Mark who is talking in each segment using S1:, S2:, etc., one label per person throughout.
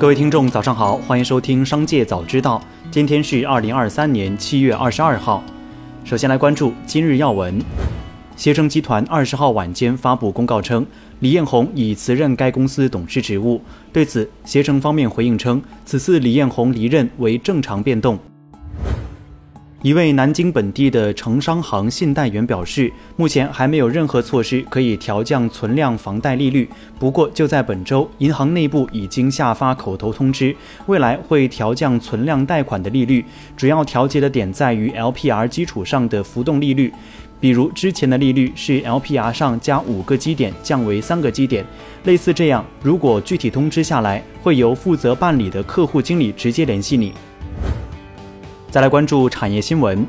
S1: 各位听众，早上好，欢迎收听《商界早知道》。今天是二零二三年七月二十二号。首先来关注今日要闻。携程集团二十号晚间发布公告称，李彦宏已辞任该公司董事职务。对此，携程方面回应称，此次李彦宏离任为正常变动。一位南京本地的城商行信贷员表示，目前还没有任何措施可以调降存量房贷利率。不过，就在本周，银行内部已经下发口头通知，未来会调降存量贷款的利率。主要调节的点在于 LPR 基础上的浮动利率，比如之前的利率是 LPR 上加五个基点，降为三个基点。类似这样，如果具体通知下来，会由负责办理的客户经理直接联系你。再来关注产业新闻，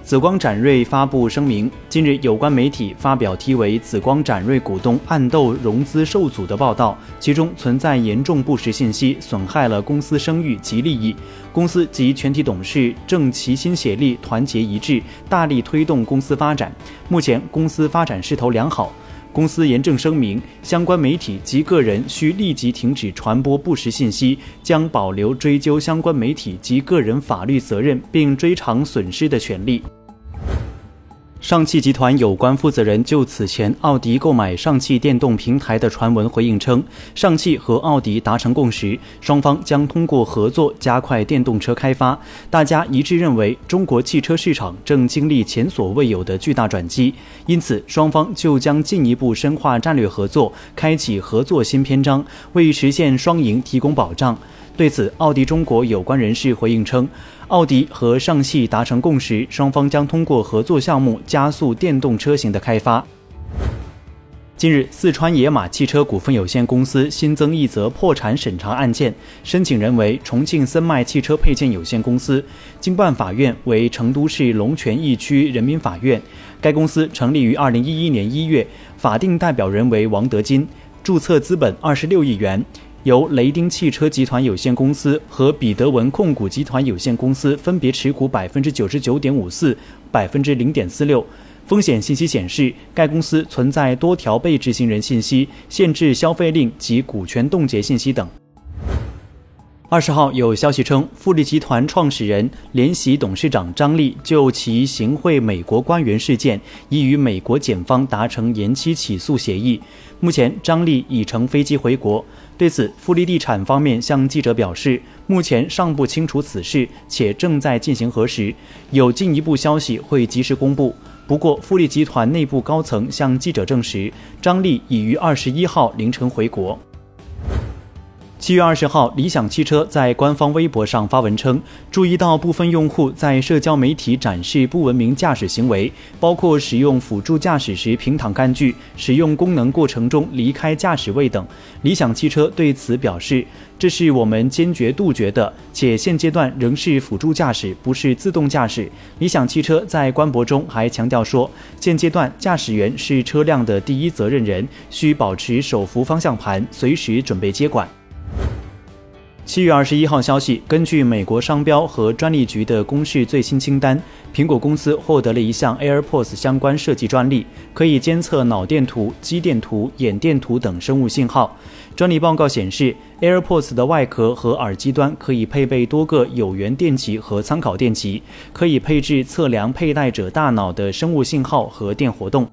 S1: 紫光展锐发布声明，近日有关媒体发表题为“紫光展锐股东暗斗融资受阻”的报道，其中存在严重不实信息，损害了公司声誉及利益。公司及全体董事正齐心协力、团结一致，大力推动公司发展。目前公司发展势头良好。公司严正声明，相关媒体及个人需立即停止传播不实信息，将保留追究相关媒体及个人法律责任，并追偿损失的权利。上汽集团有关负责人就此前奥迪购买上汽电动平台的传闻回应称，上汽和奥迪达成共识，双方将通过合作加快电动车开发。大家一致认为，中国汽车市场正经历前所未有的巨大转机，因此双方就将进一步深化战略合作，开启合作新篇章，为实现双赢提供保障。对此，奥迪中国有关人士回应称，奥迪和上汽达成共识，双方将通过合作项目加速电动车型的开发。近日，四川野马汽车股份有限公司新增一则破产审查案件，申请人为重庆森迈汽车配件有限公司，经办法院为成都市龙泉驿区人民法院。该公司成立于二零一一年一月，法定代表人为王德金，注册资本二十六亿元。由雷丁汽车集团有限公司和彼得文控股集团有限公司分别持股百分之九十九点五四、百分之零点四六。风险信息显示，该公司存在多条被执行人信息、限制消费令及股权冻结信息等。二十号有消息称，富力集团创始人、联席董事长张力就其行贿美国官员事件，已与美国检方达成延期起诉协议。目前，张力已乘飞机回国。对此，富力地产方面向记者表示，目前尚不清楚此事，且正在进行核实，有进一步消息会及时公布。不过，富力集团内部高层向记者证实，张力已于二十一号凌晨回国。七月二十号，理想汽车在官方微博上发文称，注意到部分用户在社交媒体展示不文明驾驶行为，包括使用辅助驾驶时平躺干具、使用功能过程中离开驾驶位等。理想汽车对此表示，这是我们坚决杜绝的，且现阶段仍是辅助驾驶，不是自动驾驶。理想汽车在官博中还强调说，现阶段驾驶员是车辆的第一责任人，需保持手扶方向盘，随时准备接管。七月二十一号消息，根据美国商标和专利局的公示最新清单，苹果公司获得了一项 AirPods 相关设计专利，可以监测脑电图、肌电图、眼电图等生物信号。专利报告显示，AirPods 的外壳和耳机端可以配备多个有源电极和参考电极，可以配置测量佩戴者大脑的生物信号和电活动。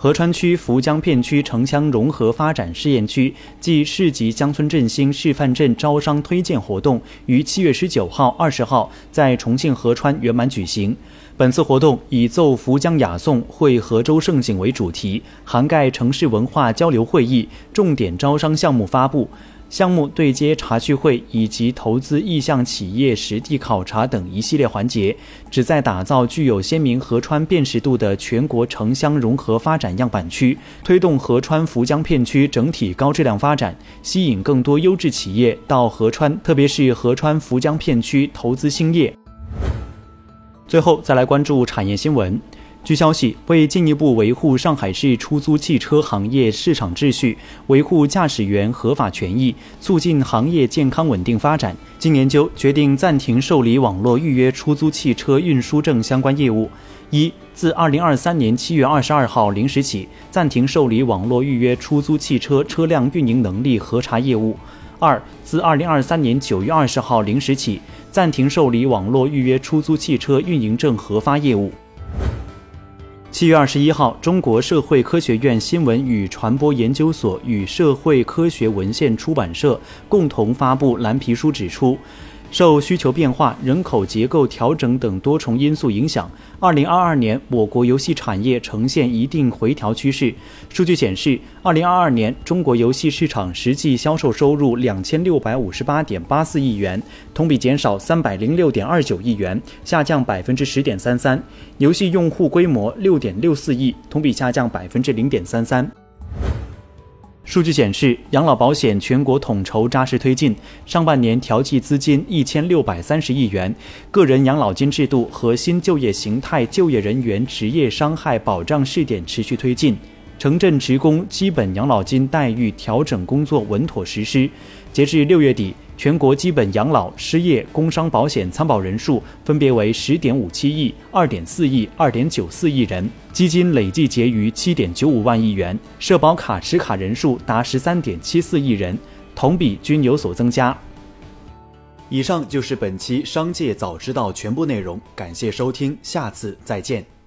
S1: 合川区涪江片区城乡融合发展试验区暨市级乡村振兴示范镇招商推荐活动于七月十九号、二十号在重庆合川圆满举行。本次活动以“奏涪江雅颂，绘合州盛景”为主题，涵盖城市文化交流会议、重点招商项目发布。项目对接茶趣会以及投资意向企业实地考察等一系列环节，旨在打造具有鲜明合川辨识度的全国城乡融合发展样板区，推动合川福江片区整体高质量发展，吸引更多优质企业到合川，特别是合川福江片区投资兴业。最后再来关注产业新闻。据消息，为进一步维护上海市出租汽车行业市场秩序，维护驾驶员合法权益，促进行业健康稳定发展，经研究决定暂停受理网络预约出租汽车运输证相关业务。一、自二零二三年七月二十二号零时起，暂停受理网络预约出租汽车车辆运营能力核查业务。二、自二零二三年九月二十号零时起，暂停受理网络预约出租汽车运营证核发业务。七月二十一号，中国社会科学院新闻与传播研究所与社会科学文献出版社共同发布蓝皮书，指出。受需求变化、人口结构调整等多重因素影响，二零二二年我国游戏产业呈现一定回调趋势。数据显示，二零二二年中国游戏市场实际销售收入两千六百五十八点八四亿元，同比减少三百零六点二九亿元，下降百分之十点三三；游戏用户规模六点六四亿，同比下降百分之零点三三。数据显示，养老保险全国统筹扎实推进，上半年调剂资金一千六百三十亿元，个人养老金制度和新就业形态就业人员职业伤害保障试点持续推进，城镇职工基本养老金待遇调整工作稳妥实施。截至六月底。全国基本养老、失业、工伤保险参保人数分别为十点五七亿、二点四亿、二点九四亿人，基金累计结余七点九五万亿元，社保卡持卡人数达十三点七四亿人，同比均有所增加。以上就是本期《商界早知道》全部内容，感谢收听，下次再见。